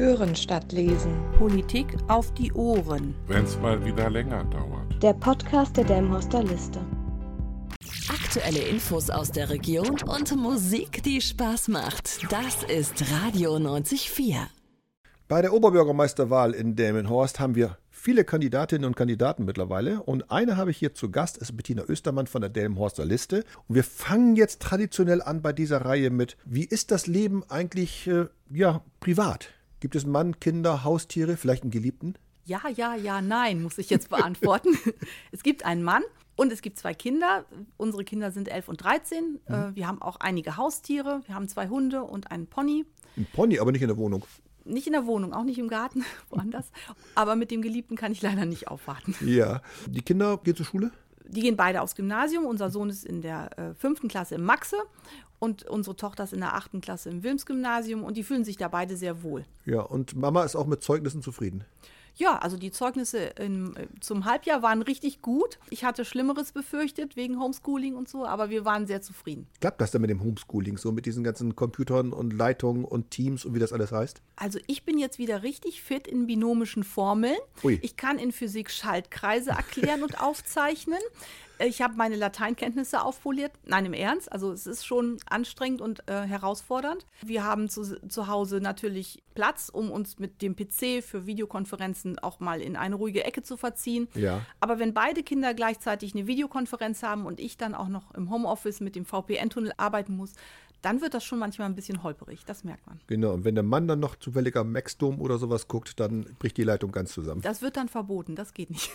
Hören statt lesen. Politik auf die Ohren. Wenn es mal wieder länger dauert. Der Podcast der Delmhorster Liste. Aktuelle Infos aus der Region und Musik, die Spaß macht. Das ist Radio 94. Bei der Oberbürgermeisterwahl in Delmenhorst haben wir viele Kandidatinnen und Kandidaten mittlerweile. Und eine habe ich hier zu Gast, ist Bettina Östermann von der Delmenhorster Liste. Und wir fangen jetzt traditionell an bei dieser Reihe mit, wie ist das Leben eigentlich, äh, ja, privat? Gibt es einen Mann, Kinder, Haustiere, vielleicht einen Geliebten? Ja, ja, ja, nein, muss ich jetzt beantworten. es gibt einen Mann und es gibt zwei Kinder. Unsere Kinder sind 11 und 13. Mhm. Äh, wir haben auch einige Haustiere. Wir haben zwei Hunde und einen Pony. Ein Pony, aber nicht in der Wohnung. Nicht in der Wohnung, auch nicht im Garten, woanders. aber mit dem Geliebten kann ich leider nicht aufwarten. Ja. Die Kinder gehen zur Schule? Die gehen beide aufs Gymnasium. Unser Sohn ist in der äh, fünften Klasse im Maxe und unsere Tochter ist in der achten Klasse im Wilms-Gymnasium und die fühlen sich da beide sehr wohl. Ja, und Mama ist auch mit Zeugnissen zufrieden. Ja, also die Zeugnisse in, zum Halbjahr waren richtig gut. Ich hatte Schlimmeres befürchtet wegen Homeschooling und so, aber wir waren sehr zufrieden. Klappt das denn mit dem Homeschooling, so mit diesen ganzen Computern und Leitungen und Teams und wie das alles heißt? Also ich bin jetzt wieder richtig fit in binomischen Formeln. Ui. Ich kann in Physik Schaltkreise erklären und aufzeichnen. Ich habe meine Lateinkenntnisse aufpoliert. Nein, im Ernst. Also es ist schon anstrengend und äh, herausfordernd. Wir haben zu, zu Hause natürlich Platz, um uns mit dem PC für Videokonferenzen auch mal in eine ruhige Ecke zu verziehen. Ja. Aber wenn beide Kinder gleichzeitig eine Videokonferenz haben und ich dann auch noch im Homeoffice mit dem VPN-Tunnel arbeiten muss, dann wird das schon manchmal ein bisschen holperig. Das merkt man. Genau. Und wenn der Mann dann noch zufällig am Maxdom oder sowas guckt, dann bricht die Leitung ganz zusammen. Das wird dann verboten. Das geht nicht.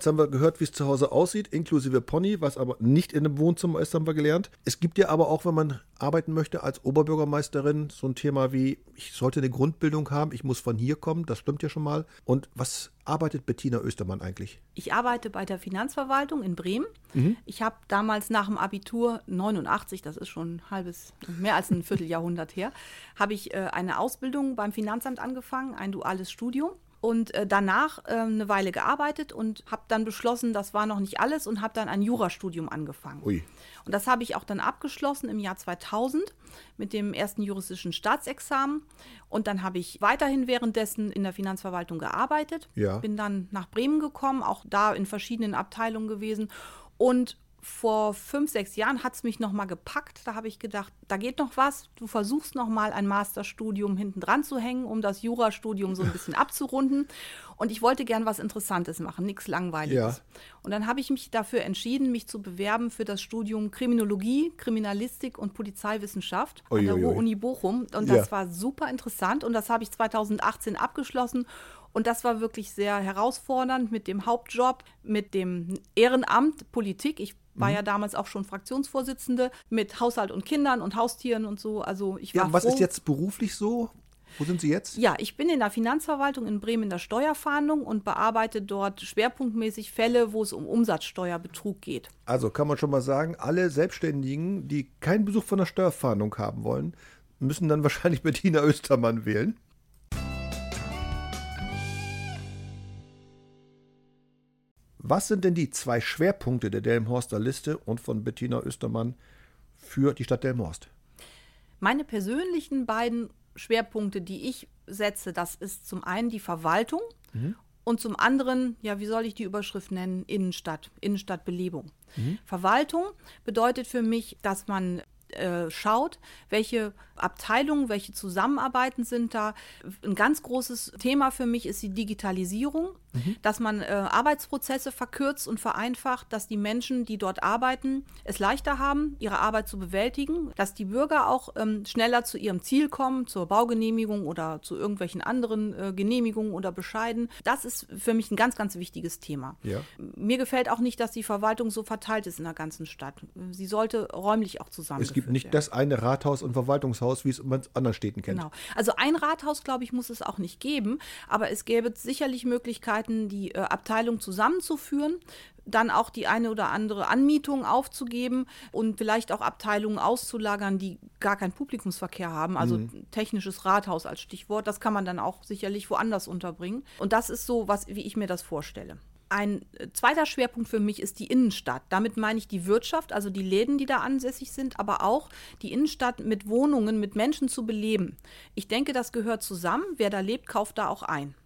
Jetzt haben wir gehört, wie es zu Hause aussieht, inklusive Pony, was aber nicht in einem Wohnzimmer ist, haben wir gelernt. Es gibt ja aber auch, wenn man arbeiten möchte als Oberbürgermeisterin, so ein Thema wie, ich sollte eine Grundbildung haben, ich muss von hier kommen, das stimmt ja schon mal. Und was arbeitet Bettina Östermann eigentlich? Ich arbeite bei der Finanzverwaltung in Bremen. Mhm. Ich habe damals nach dem Abitur 89, das ist schon ein halbes, mehr als ein Vierteljahrhundert her, habe ich äh, eine Ausbildung beim Finanzamt angefangen, ein duales Studium und äh, danach äh, eine Weile gearbeitet und habe dann beschlossen, das war noch nicht alles und habe dann ein Jurastudium angefangen. Ui. Und das habe ich auch dann abgeschlossen im Jahr 2000 mit dem ersten juristischen Staatsexamen. Und dann habe ich weiterhin währenddessen in der Finanzverwaltung gearbeitet. Ja. Bin dann nach Bremen gekommen, auch da in verschiedenen Abteilungen gewesen und vor fünf, sechs Jahren hat es mich nochmal gepackt. Da habe ich gedacht, da geht noch was. Du versuchst nochmal ein Masterstudium hinten dran zu hängen, um das Jurastudium so ein bisschen abzurunden. Und ich wollte gern was Interessantes machen, nichts Langweiliges. Ja. Und dann habe ich mich dafür entschieden, mich zu bewerben für das Studium Kriminologie, Kriminalistik und Polizeiwissenschaft an der ui, Uni Bochum. Und das ja. war super interessant. Und das habe ich 2018 abgeschlossen. Und das war wirklich sehr herausfordernd mit dem Hauptjob, mit dem Ehrenamt Politik. Ich war mhm. ja damals auch schon Fraktionsvorsitzende mit Haushalt und Kindern und Haustieren und so. Also ich war ja, was froh. ist jetzt beruflich so? Wo sind Sie jetzt? Ja, ich bin in der Finanzverwaltung in Bremen in der Steuerfahndung und bearbeite dort schwerpunktmäßig Fälle, wo es um Umsatzsteuerbetrug geht. Also kann man schon mal sagen, alle Selbstständigen, die keinen Besuch von der Steuerfahndung haben wollen, müssen dann wahrscheinlich Bettina Östermann wählen. Was sind denn die zwei Schwerpunkte der Delmhorster Liste und von Bettina Östermann für die Stadt Delmhorst? Meine persönlichen beiden Schwerpunkte, die ich setze, das ist zum einen die Verwaltung mhm. und zum anderen, ja, wie soll ich die Überschrift nennen? Innenstadt, Innenstadtbelebung. Mhm. Verwaltung bedeutet für mich, dass man äh, schaut, welche Abteilungen, welche Zusammenarbeiten sind da. Ein ganz großes Thema für mich ist die Digitalisierung, mhm. dass man äh, Arbeitsprozesse verkürzt und vereinfacht, dass die Menschen, die dort arbeiten, es leichter haben, ihre Arbeit zu bewältigen, dass die Bürger auch ähm, schneller zu ihrem Ziel kommen, zur Baugenehmigung oder zu irgendwelchen anderen äh, Genehmigungen oder Bescheiden. Das ist für mich ein ganz, ganz wichtiges Thema. Ja. Mir gefällt auch nicht, dass die Verwaltung so verteilt ist in der ganzen Stadt. Sie sollte räumlich auch zusammen. Gibt nicht werden. das eine Rathaus und Verwaltungshaus, wie es man in anderen Städten kennt. Genau. Also ein Rathaus, glaube ich, muss es auch nicht geben, aber es gäbe sicherlich Möglichkeiten, die äh, Abteilung zusammenzuführen, dann auch die eine oder andere Anmietung aufzugeben und vielleicht auch Abteilungen auszulagern, die gar keinen Publikumsverkehr haben. Also mhm. technisches Rathaus als Stichwort, das kann man dann auch sicherlich woanders unterbringen. Und das ist so, was, wie ich mir das vorstelle. Ein äh, zweiter Schwerpunkt für mich ist die Innenstadt. Damit meine ich die Wirtschaft, also die Läden, die da ansässig sind, aber auch die Innenstadt mit Wohnungen, mit Menschen zu beleben. Ich denke, das gehört zusammen. Wer da lebt, kauft da auch ein.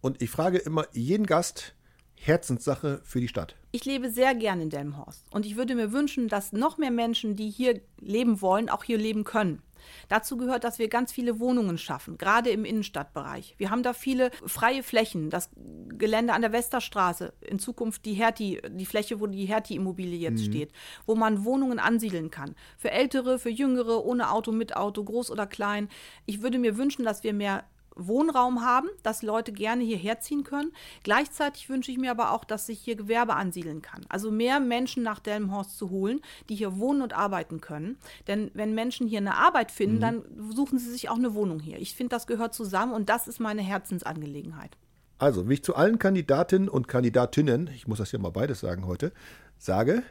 Und ich frage immer jeden Gast, Herzenssache für die Stadt. Ich lebe sehr gern in Delmenhorst und ich würde mir wünschen, dass noch mehr Menschen, die hier leben wollen, auch hier leben können. Dazu gehört, dass wir ganz viele Wohnungen schaffen, gerade im Innenstadtbereich. Wir haben da viele freie Flächen. Das Gelände an der Westerstraße, in Zukunft die Hertie, die Fläche, wo die Hertie-Immobilie jetzt mhm. steht, wo man Wohnungen ansiedeln kann. Für Ältere, für Jüngere, ohne Auto, mit Auto, groß oder klein. Ich würde mir wünschen, dass wir mehr Wohnraum haben, dass Leute gerne hierher ziehen können. Gleichzeitig wünsche ich mir aber auch, dass sich hier Gewerbe ansiedeln kann. Also mehr Menschen nach Delmenhorst zu holen, die hier wohnen und arbeiten können. Denn wenn Menschen hier eine Arbeit finden, mhm. dann suchen sie sich auch eine Wohnung hier. Ich finde, das gehört zusammen und das ist meine Herzensangelegenheit. Also, wie ich zu allen Kandidatinnen und Kandidatinnen, ich muss das ja mal beides sagen heute, sage,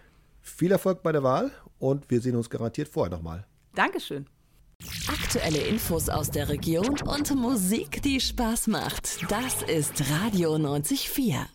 viel Erfolg bei der Wahl und wir sehen uns garantiert vorher nochmal. Dankeschön. Aktuelle Infos aus der Region und Musik, die Spaß macht. Das ist Radio 94.4.